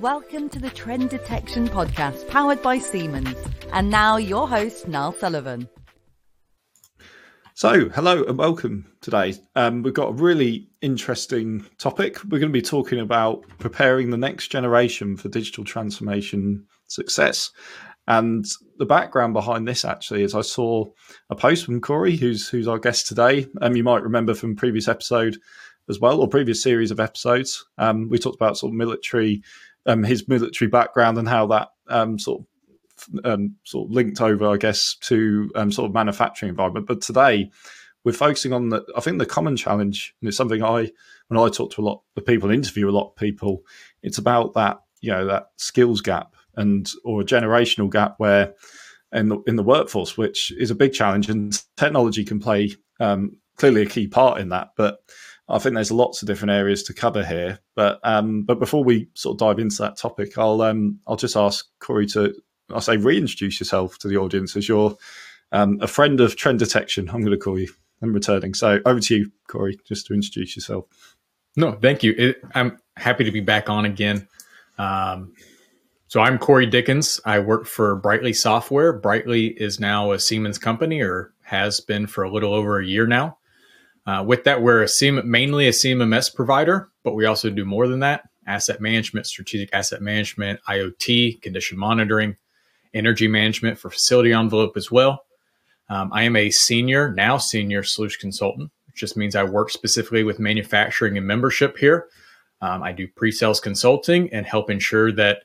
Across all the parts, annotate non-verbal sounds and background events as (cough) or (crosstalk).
Welcome to the Trend Detection Podcast powered by Siemens. And now your host, Niall Sullivan. So, hello and welcome today. Um, we've got a really interesting topic. We're going to be talking about preparing the next generation for digital transformation success. And the background behind this actually is I saw a post from Corey, who's who's our guest today. Um, you might remember from previous episode as well, or previous series of episodes. Um, we talked about sort of military um, his military background and how that um, sort of um, sort of linked over, I guess, to um, sort of manufacturing environment. But today we're focusing on the, I think the common challenge, and it's something I, when I talk to a lot of people, interview a lot of people, it's about that, you know, that skills gap and or a generational gap where in the in the workforce, which is a big challenge, and technology can play um, clearly a key part in that, but I think there's lots of different areas to cover here, but um, but before we sort of dive into that topic, I'll um, I'll just ask Corey to I'll say reintroduce yourself to the audience as you're um, a friend of trend detection. I'm going to call you. I'm returning. So over to you, Corey, just to introduce yourself. No, thank you. It, I'm happy to be back on again. Um, so I'm Corey Dickens. I work for Brightly Software. Brightly is now a Siemens company, or has been for a little over a year now. Uh, with that, we're a CM, mainly a CMMS provider, but we also do more than that asset management, strategic asset management, IoT, condition monitoring, energy management for facility envelope as well. Um, I am a senior, now senior solution consultant, which just means I work specifically with manufacturing and membership here. Um, I do pre sales consulting and help ensure that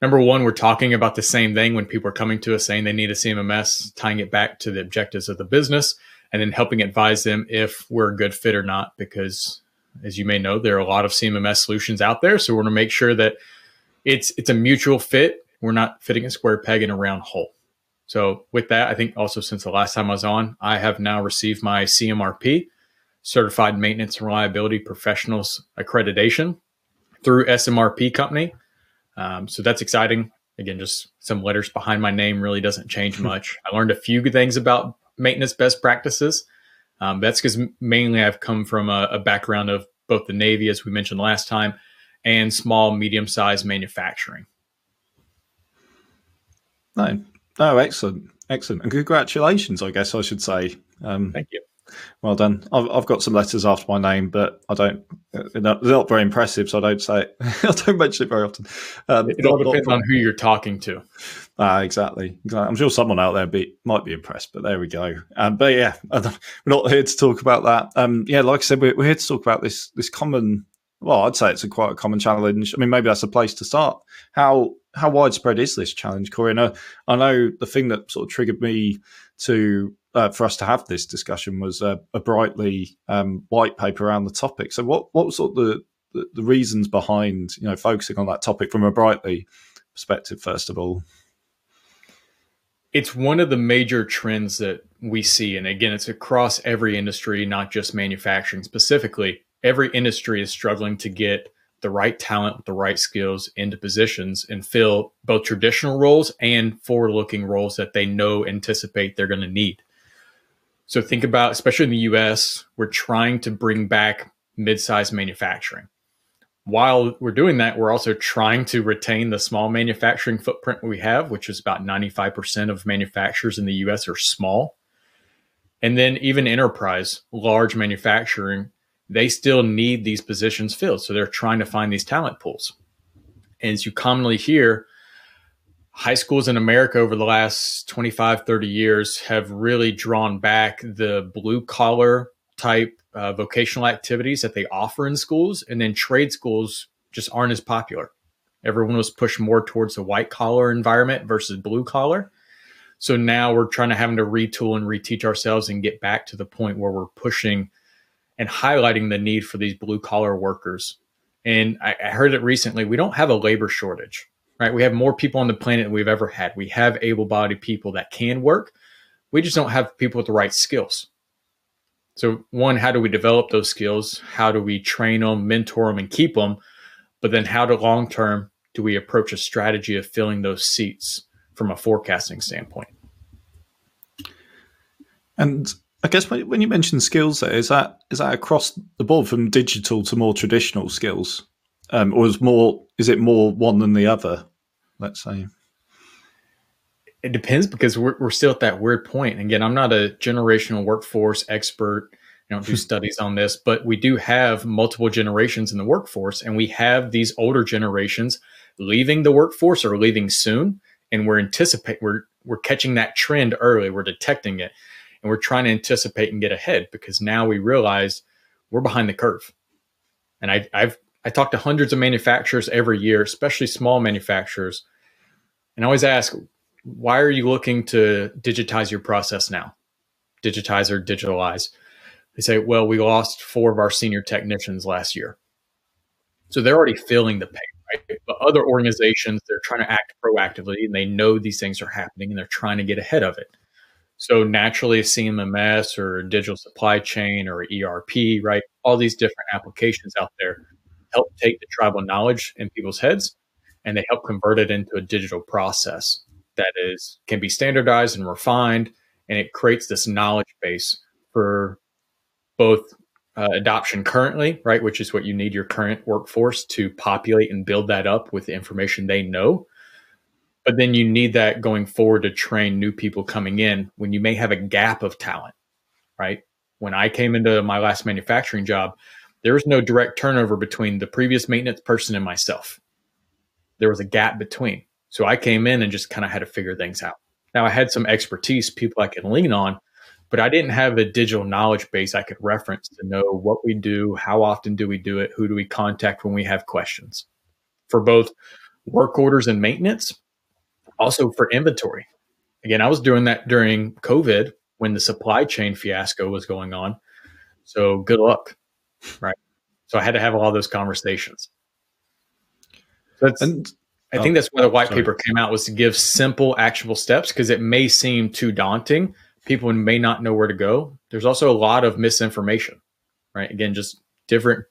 number one, we're talking about the same thing when people are coming to us saying they need a CMMS, tying it back to the objectives of the business and then helping advise them if we're a good fit or not. Because as you may know, there are a lot of CMMS solutions out there. So we want to make sure that it's it's a mutual fit. We're not fitting a square peg in a round hole. So with that, I think also since the last time I was on, I have now received my CMRP, Certified Maintenance and Reliability Professionals Accreditation through SMRP Company. Um, so that's exciting. Again, just some letters behind my name really doesn't change (laughs) much. I learned a few good things about maintenance best practices. Um, that's because mainly I've come from a, a, background of both the Navy, as we mentioned last time, and small, medium sized manufacturing. No, no, excellent, excellent, and congratulations. I guess I should say. Um, Thank you. Well done. I've, I've, got some letters after my name, but I don't. They're not, they're not very impressive, so I don't say it. (laughs) I don't mention it very often. Um, it all depends on who you're talking to. Ah, exactly. exactly. I'm sure someone out there be, might be impressed, but there we go. Um, but yeah, (laughs) we're not here to talk about that. Um, yeah, like I said, we're, we're here to talk about this this common. Well, I'd say it's a quite a common challenge. I mean, maybe that's a place to start. How how widespread is this challenge, Corey? And, uh, I know the thing that sort of triggered me to uh, for us to have this discussion was a, Brightly um, white paper around the topic. So, what what sort of the, the, the reasons behind you know focusing on that topic from a Brightly perspective? First of all, it's one of the major trends that we see, and again, it's across every industry, not just manufacturing specifically. Every industry is struggling to get the right talent with the right skills into positions and fill both traditional roles and forward looking roles that they know anticipate they're going to need. So think about, especially in the US, we're trying to bring back mid-sized manufacturing. While we're doing that, we're also trying to retain the small manufacturing footprint we have, which is about 95% of manufacturers in the US are small. And then even enterprise, large manufacturing, they still need these positions filled. So they're trying to find these talent pools. And as you commonly hear, high schools in America over the last 25, 30 years have really drawn back the blue collar type uh, vocational activities that they offer in schools. And then trade schools just aren't as popular. Everyone was pushed more towards the white collar environment versus blue collar. So now we're trying to having to retool and reteach ourselves and get back to the point where we're pushing and highlighting the need for these blue collar workers. And I, I heard it recently. We don't have a labor shortage right? We have more people on the planet than we've ever had. We have able bodied people that can work. We just don't have people with the right skills. So, one, how do we develop those skills? How do we train them, mentor them, and keep them? But then, how to long term do we approach a strategy of filling those seats from a forecasting standpoint? And I guess when you mention skills, there is that is that across the board from digital to more traditional skills? um, or is more is it more one than the other? Let's say it depends because we're, we're still at that weird point. Again, I'm not a generational workforce expert. I don't do (laughs) studies on this, but we do have multiple generations in the workforce, and we have these older generations leaving the workforce or leaving soon, and we're anticipate we're we're catching that trend early. We're detecting it, and we're trying to anticipate and get ahead because now we realize we're behind the curve. And I, I've I talk to hundreds of manufacturers every year, especially small manufacturers, and I always ask, why are you looking to digitize your process now? Digitize or digitalize? They say, well, we lost four of our senior technicians last year. So they're already feeling the pain, right? But other organizations, they're trying to act proactively and they know these things are happening and they're trying to get ahead of it. So naturally, CMMS or digital supply chain or ERP, right? All these different applications out there help take the tribal knowledge in people's heads and they help convert it into a digital process that is can be standardized and refined and it creates this knowledge base for both uh, adoption currently, right, which is what you need your current workforce to populate and build that up with the information they know. But then you need that going forward to train new people coming in when you may have a gap of talent, right? When I came into my last manufacturing job, there was no direct turnover between the previous maintenance person and myself. There was a gap between. So I came in and just kind of had to figure things out. Now I had some expertise, people I could lean on, but I didn't have a digital knowledge base I could reference to know what we do, how often do we do it, who do we contact when we have questions for both work orders and maintenance, also for inventory. Again, I was doing that during COVID when the supply chain fiasco was going on. So good luck. Right. So I had to have all those conversations. So that's, and, I oh, think that's why the white sorry. paper came out was to give simple, actionable steps because it may seem too daunting people may not know where to go. There's also a lot of misinformation, right? Again, just different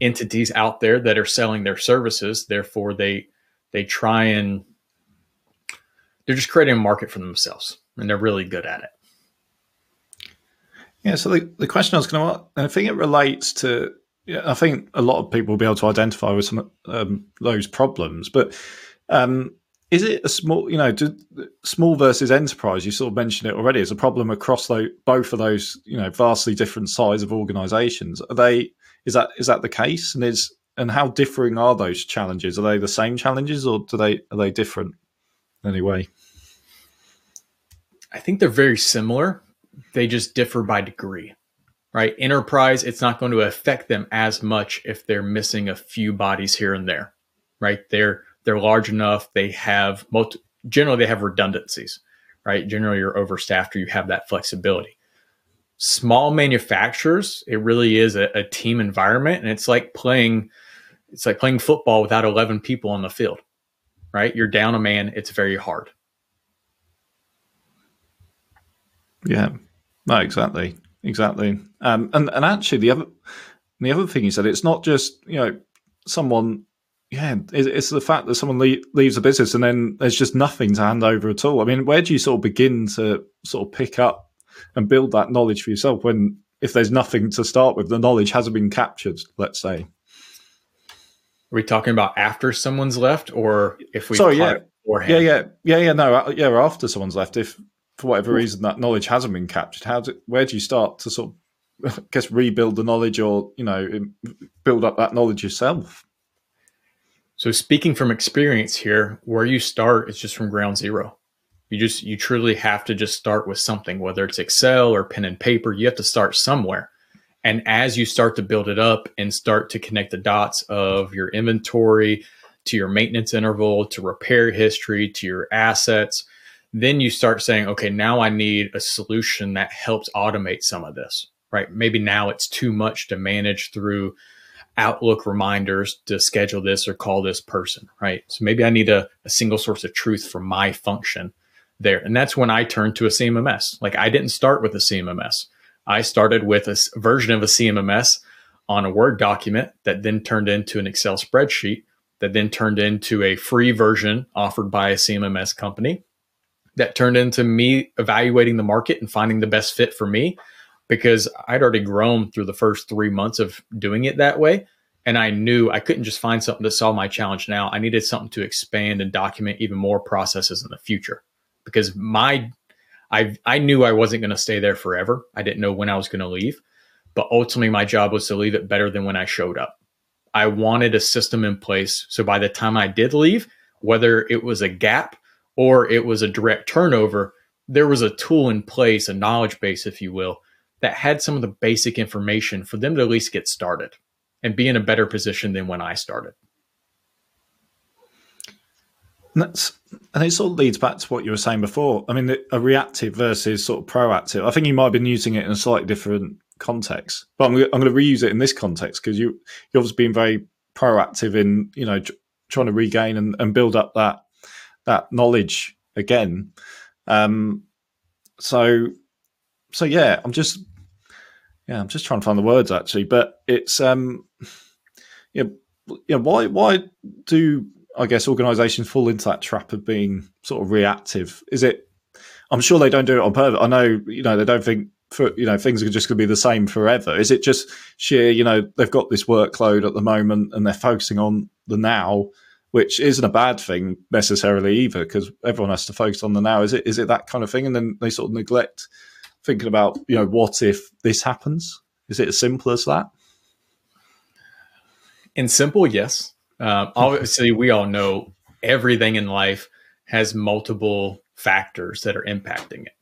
entities out there that are selling their services. Therefore, they they try and they're just creating a market for themselves, and they're really good at it. Yeah. So the, the question I was going to, ask, and I think it relates to. Yeah, I think a lot of people will be able to identify with some um, those problems, but um, is it a small, you know, do, small versus enterprise? You sort of mentioned it already. Is a problem across those, both of those, you know, vastly different size of organisations. Are they? Is that is that the case? And is and how differing are those challenges? Are they the same challenges, or do they are they different anyway? I think they're very similar. They just differ by degree, right? Enterprise, it's not going to affect them as much if they're missing a few bodies here and there, right? They're they're large enough. They have most generally they have redundancies, right? Generally, you're overstaffed or you have that flexibility. Small manufacturers, it really is a, a team environment, and it's like playing it's like playing football without 11 people on the field, right? You're down a man. It's very hard. Yeah, no, exactly, exactly. Um, and and actually, the other the other thing you said, it's not just you know someone yeah, it's the fact that someone leaves a business and then there's just nothing to hand over at all. I mean, where do you sort of begin to sort of pick up and build that knowledge for yourself when, if there's nothing to start with, the knowledge hasn't been captured, let's say? Are we talking about after someone's left or if we Sorry, yeah. Yeah, yeah, yeah, yeah, no, uh, yeah, after someone's left, if for whatever reason that knowledge hasn't been captured, how do, where do you start to sort of, (laughs) I guess, rebuild the knowledge or, you know, build up that knowledge yourself? So speaking from experience here, where you start is just from ground zero. You just you truly have to just start with something, whether it's Excel or pen and paper. You have to start somewhere. And as you start to build it up and start to connect the dots of your inventory to your maintenance interval, to repair history, to your assets, then you start saying, okay, now I need a solution that helps automate some of this, right? Maybe now it's too much to manage through Outlook reminders to schedule this or call this person, right? So maybe I need a, a single source of truth for my function there. And that's when I turned to a CMMS. Like I didn't start with a CMMS. I started with a version of a CMMS on a Word document that then turned into an Excel spreadsheet that then turned into a free version offered by a CMMS company that turned into me evaluating the market and finding the best fit for me because I'd already grown through the first three months of doing it that way. And I knew I couldn't just find something to solve my challenge now. I needed something to expand and document even more processes in the future because my I I knew I wasn't going to stay there forever. I didn't know when I was going to leave, but ultimately my job was to leave it better than when I showed up. I wanted a system in place so by the time I did leave, whether it was a gap or it was a direct turnover, there was a tool in place, a knowledge base, if you will, that had some of the basic information for them to at least get started and be in a better position than when I started. And that's and it sort of leads back to what you were saying before. I mean, a reactive versus sort of proactive. I think you might have been using it in a slightly different context, but I'm, I'm going to reuse it in this context because you you've obviously been very proactive in you know trying to regain and, and build up that that knowledge again. Um, so so yeah, I'm just yeah, I'm just trying to find the words actually, but it's um yeah yeah why why do I guess organisations fall into that trap of being sort of reactive? Is it? I'm sure they don't do it on purpose. I know you know they don't think for you know things are just going to be the same forever. Is it just sheer you know they've got this workload at the moment and they're focusing on the now, which isn't a bad thing necessarily either because everyone has to focus on the now. Is it is it that kind of thing? And then they sort of neglect thinking about you know what if this happens. Is it as simple as that? In simple, yes. Um, (laughs) obviously, we all know everything in life has multiple factors that are impacting it.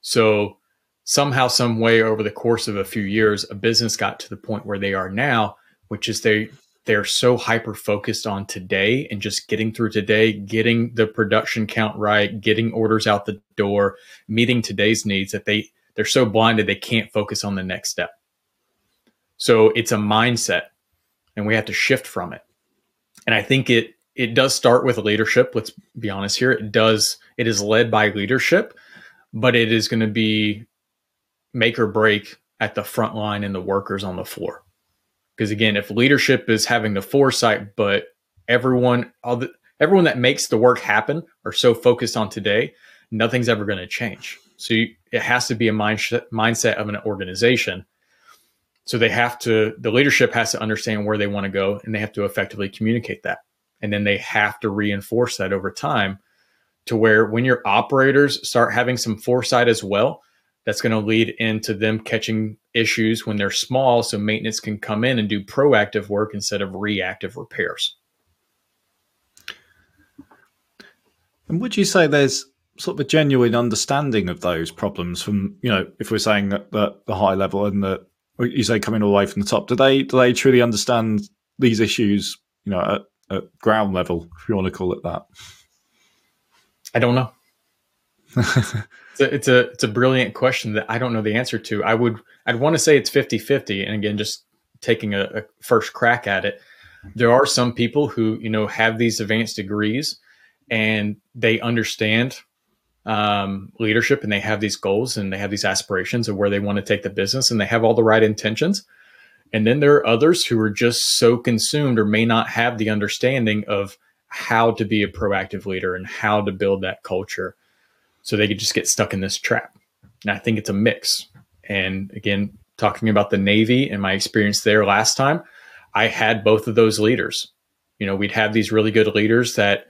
So somehow, some way, over the course of a few years, a business got to the point where they are now, which is they they're so hyper focused on today and just getting through today, getting the production count right, getting orders out the door, meeting today's needs that they they're so blinded they can't focus on the next step. So it's a mindset and we have to shift from it and I think it it does start with leadership. Let's be honest here. It does. It is led by leadership, but it is going to be make or break at the front line and the workers on the floor. Because again, if leadership is having the foresight, but everyone, all the, everyone that makes the work happen are so focused on today, nothing's ever going to change. So you, it has to be a mindset mindset of an organization so they have to, the leadership has to understand where they want to go and they have to effectively communicate that. And then they have to reinforce that over time to where when your operators start having some foresight as well, that's going to lead into them catching issues when they're small so maintenance can come in and do proactive work instead of reactive repairs. And would you say there's sort of a genuine understanding of those problems from, you know, if we're saying that, that the high level and the you say coming all the way from the top. Do they do they truly understand these issues? You know, at, at ground level, if you want to call it that. I don't know. It's, a, it's a it's a brilliant question that I don't know the answer to. I would I'd want to say it's 50-50 and again just taking a, a first crack at it. There are some people who, you know, have these advanced degrees and they understand um, leadership and they have these goals and they have these aspirations of where they want to take the business and they have all the right intentions. And then there are others who are just so consumed or may not have the understanding of how to be a proactive leader and how to build that culture. So they could just get stuck in this trap. And I think it's a mix. And again, talking about the Navy and my experience there last time, I had both of those leaders. You know, we'd have these really good leaders that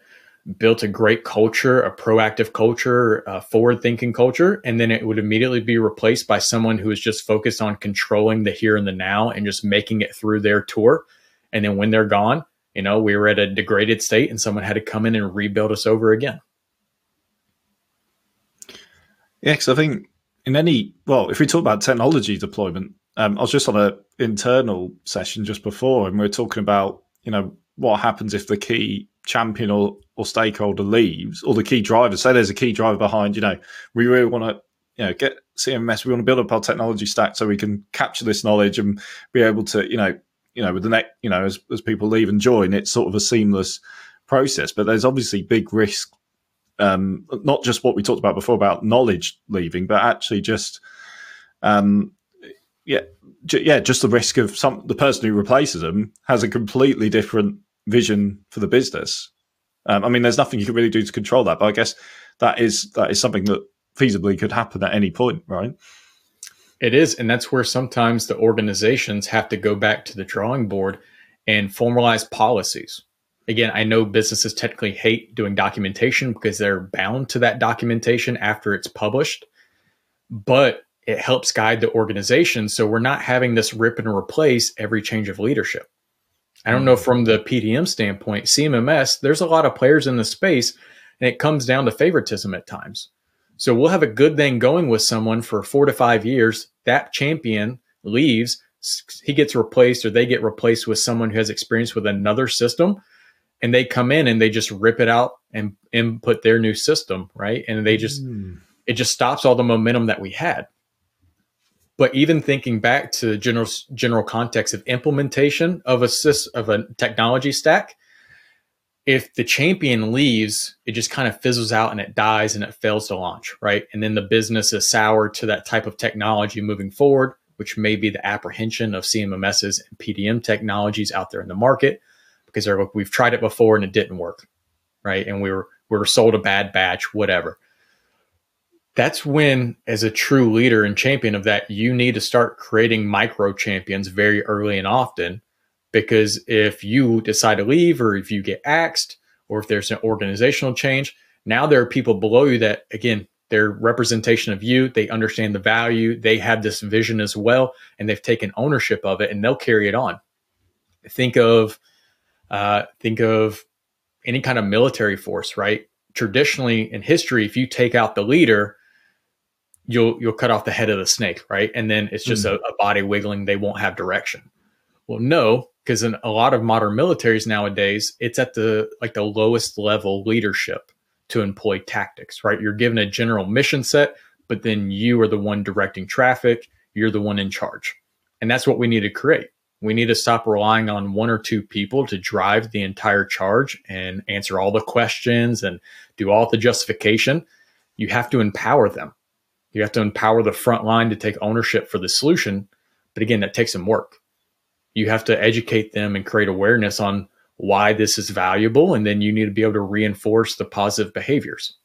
built a great culture, a proactive culture, a forward thinking culture, and then it would immediately be replaced by someone who is just focused on controlling the here and the now and just making it through their tour. And then when they're gone, you know, we were at a degraded state and someone had to come in and rebuild us over again. Yeah, because I think in any, well, if we talk about technology deployment, um, I was just on an internal session just before and we are talking about, you know, what happens if the key champion or, or stakeholder leaves, or the key driver, say there's a key driver behind, you know, we really want to, you know, get CMS, we want to build up our technology stack so we can capture this knowledge and be able to, you know, you know, with the next, you know, as, as people leave and join, it's sort of a seamless process. But there's obviously big risk, um, not just what we talked about before about knowledge leaving, but actually just, um, yeah, yeah, just the risk of some the person who replaces them has a completely different vision for the business. Um, I mean, there's nothing you can really do to control that, but I guess that is that is something that feasibly could happen at any point, right? It is, and that's where sometimes the organizations have to go back to the drawing board and formalize policies. Again, I know businesses technically hate doing documentation because they're bound to that documentation after it's published, but it helps guide the organization. So we're not having this rip and replace every change of leadership. I don't know mm. from the PDM standpoint, CMMS, there's a lot of players in the space and it comes down to favoritism at times. So we'll have a good thing going with someone for four to five years. That champion leaves, he gets replaced or they get replaced with someone who has experience with another system and they come in and they just rip it out and input their new system, right? And they just, mm. it just stops all the momentum that we had. But even thinking back to general general context of implementation of a of a technology stack, if the champion leaves, it just kind of fizzles out and it dies and it fails to launch, right? And then the business is sour to that type of technology moving forward, which may be the apprehension of CMMSs and PDM technologies out there in the market, because they're like, we've tried it before and it didn't work, right? And we were we were sold a bad batch, whatever that's when, as a true leader and champion of that, you need to start creating micro champions very early and often. Because if you decide to leave, or if you get axed, or if there's an organizational change, now there are people below you that, again, they're representation of you. They understand the value. They have this vision as well, and they've taken ownership of it, and they'll carry it on. Think of, uh, think of any kind of military force, right? Traditionally in history, if you take out the leader, you'll you'll cut off the head of the snake, right? And then it's just mm. a, a, body wiggling. They won't have direction. Well, no, because in a lot of modern militaries nowadays, it's at the like the lowest level leadership to employ tactics, right? You're given a general mission set, but then you are the one directing traffic. You're the one in charge, and that's what we need to create. We need to stop relying on one or two people to drive the entire charge and answer all the questions and do all the justification. You have to empower them you have to empower the front line to take ownership for the solution. But again, that takes some work. You have to educate them and create awareness on why this is valuable. And then you need to be able to reinforce the positive behaviors.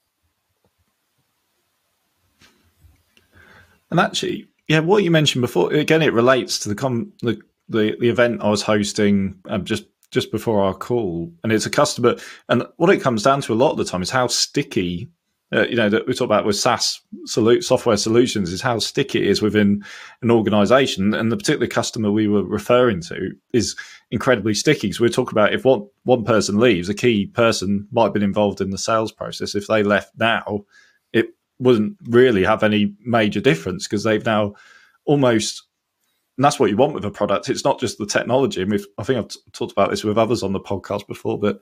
And actually, yeah, what you mentioned before, again, it relates to the com- the, the, the event I was hosting um, just just before our call, and it's a customer. And what it comes down to a lot of the time is how sticky uh, you know that we talk about with SaaS software solutions is how sticky it is within an organization, and the particular customer we were referring to is incredibly sticky. So we're talking about if one one person leaves, a key person might have been involved in the sales process. If they left now, it wouldn't really have any major difference because they've now almost and that's what you want with a product. It's not just the technology. I, mean, I think I've t- talked about this with others on the podcast before, but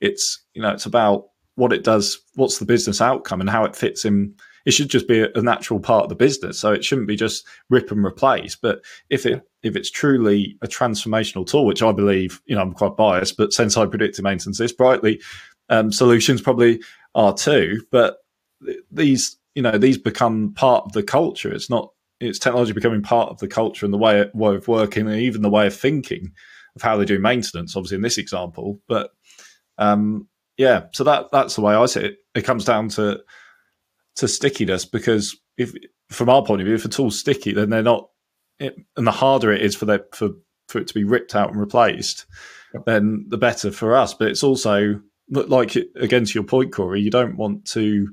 it's you know it's about what it does, what's the business outcome, and how it fits in. It should just be a, a natural part of the business, so it shouldn't be just rip and replace. But if it if it's truly a transformational tool, which I believe, you know, I'm quite biased, but Senseye predictive maintenance, is Brightly um, solutions probably are too. But these, you know, these become part of the culture. It's not it's technology becoming part of the culture and the way, way of working and even the way of thinking of how they do maintenance, obviously in this example. But um, yeah, so that that's the way I see it. It comes down to to stickiness because if from our point of view, if a tool's sticky, then they're not. It, and the harder it is for that for for it to be ripped out and replaced, then the better for us. But it's also like again to your point, Corey. You don't want to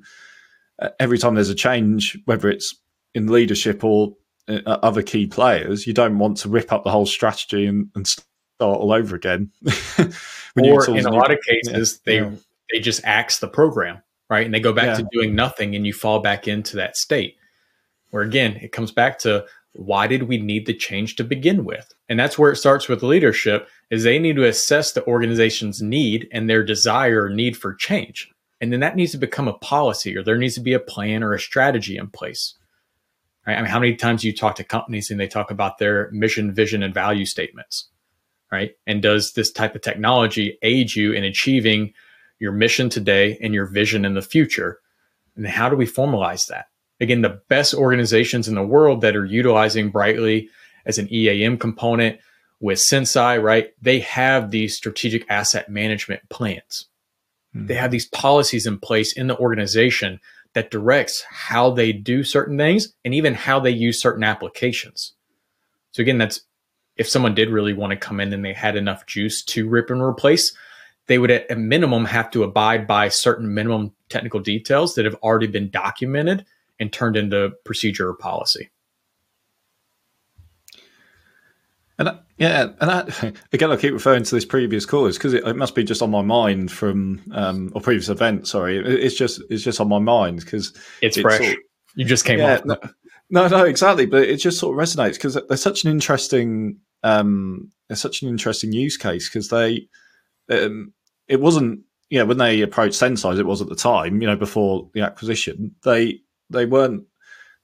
uh, every time there's a change, whether it's in leadership or uh, other key players, you don't want to rip up the whole strategy and, and start all over again. (laughs) or in a lot of cases, yeah. they yeah. they just axe the program, right? And they go back yeah. to doing nothing, and you fall back into that state. Where again, it comes back to why did we need the change to begin with? And that's where it starts with leadership is they need to assess the organization's need and their desire or need for change. And then that needs to become a policy or there needs to be a plan or a strategy in place. Right? I mean, how many times you talk to companies and they talk about their mission, vision, and value statements? right? And does this type of technology aid you in achieving your mission today and your vision in the future? And how do we formalize that? Again, the best organizations in the world that are utilizing Brightly as an EAM component with Senseye, right? They have these strategic asset management plans. Mm-hmm. They have these policies in place in the organization that directs how they do certain things and even how they use certain applications. So again, that's if someone did really want to come in and they had enough juice to rip and replace, they would at a minimum have to abide by certain minimum technical details that have already been documented and turned into procedure or policy. And I, yeah, and I, (laughs) again, I keep referring to this previous call is because it, it, must be just on my mind from um, or previous event. Sorry, it, it's just it's just on my mind because it's, it's, fresh. Sort of, you just came yeah, off. No, no, no, exactly. But it just sort of resonates because there's such an interesting, um, there's such an interesting use case because they, um, it wasn't, you know, when they approached Senseye, it was at the time, you know, before the acquisition, they they weren't,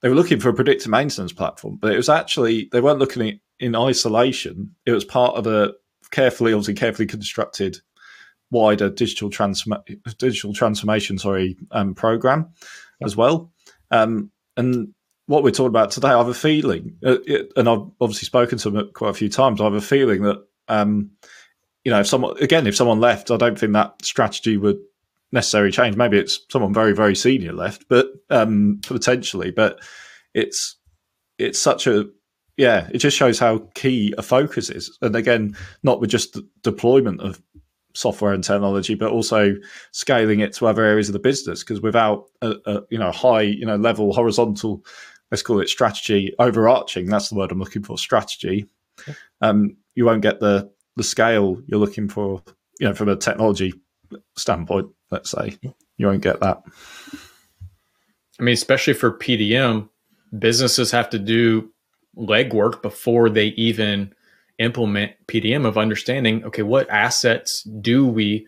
they were looking for a predictive maintenance platform, but it was actually they weren't looking at in isolation. It was part of a carefully, obviously carefully constructed wider digital transform digital transformation, sorry, um, program as well. Um, and what we're talking about today, I have a feeling, uh, it, and I've obviously spoken to them quite a few times. I have a feeling that, um, you know, if someone again, if someone left, I don't think that strategy would necessarily change. Maybe it's someone very, very senior left, but um, potentially. But it's it's such a yeah, it just shows how key a focus is, and again, not with just deployment of software and technology, but also scaling it to other areas of the business. Because without a, a, you know high you know level horizontal, let's call it strategy overarching. That's the word I'm looking for. Strategy. Um, you won't get the the scale you're looking for. You know, from a technology standpoint, let's say you won't get that. I mean, especially for PDM, businesses have to do legwork before they even implement PDM of understanding, okay, what assets do we,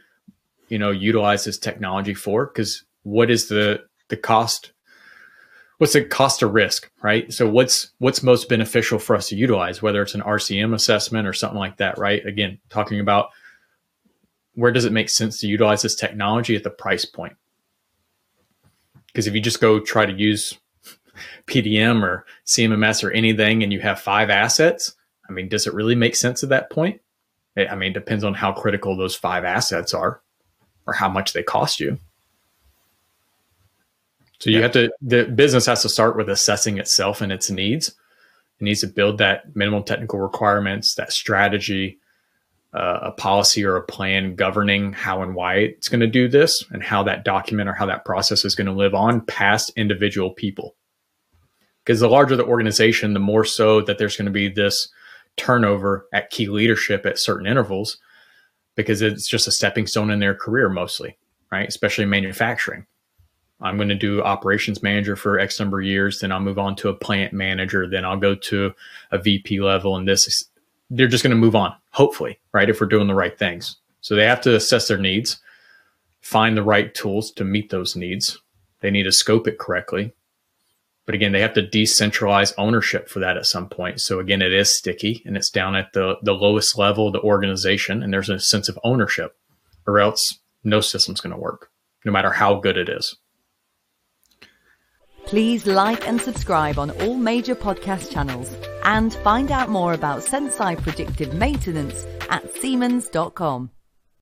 you know, utilize this technology for? Because what is the the cost? What's the cost of risk, right? So what's what's most beneficial for us to utilize, whether it's an RCM assessment or something like that, right? Again, talking about where does it make sense to utilize this technology at the price point? Because if you just go try to use PDM or CMMS or anything and you have five assets, I mean, does it really make sense at that point? I mean, it depends on how critical those five assets are or how much they cost you. So you yeah. have to, the business has to start with assessing itself and its needs. It needs to build that minimum technical requirements, that strategy, uh, a policy or a plan governing how and why it's going to do this and how that document or how that process is going to live on past individual people. Because the larger the organization, the more so that there's going to be this turnover at key leadership at certain intervals because it's just a stepping stone in their career mostly, right? Especially manufacturing. I'm going to do operations manager for X number of years, then I'll move on to a plant manager, then I'll go to a VP level, and this they're just going to move on, hopefully, right? If we're doing the right things. So they have to assess their needs, find the right tools to meet those needs. They need to scope it correctly. But again, they have to decentralize ownership for that at some point. So again, it is sticky and it's down at the, the lowest level of the organization and there's a sense of ownership or else no system's going to work, no matter how good it is. Please like and subscribe on all major podcast channels and find out more about Senseye predictive maintenance at Siemens.com.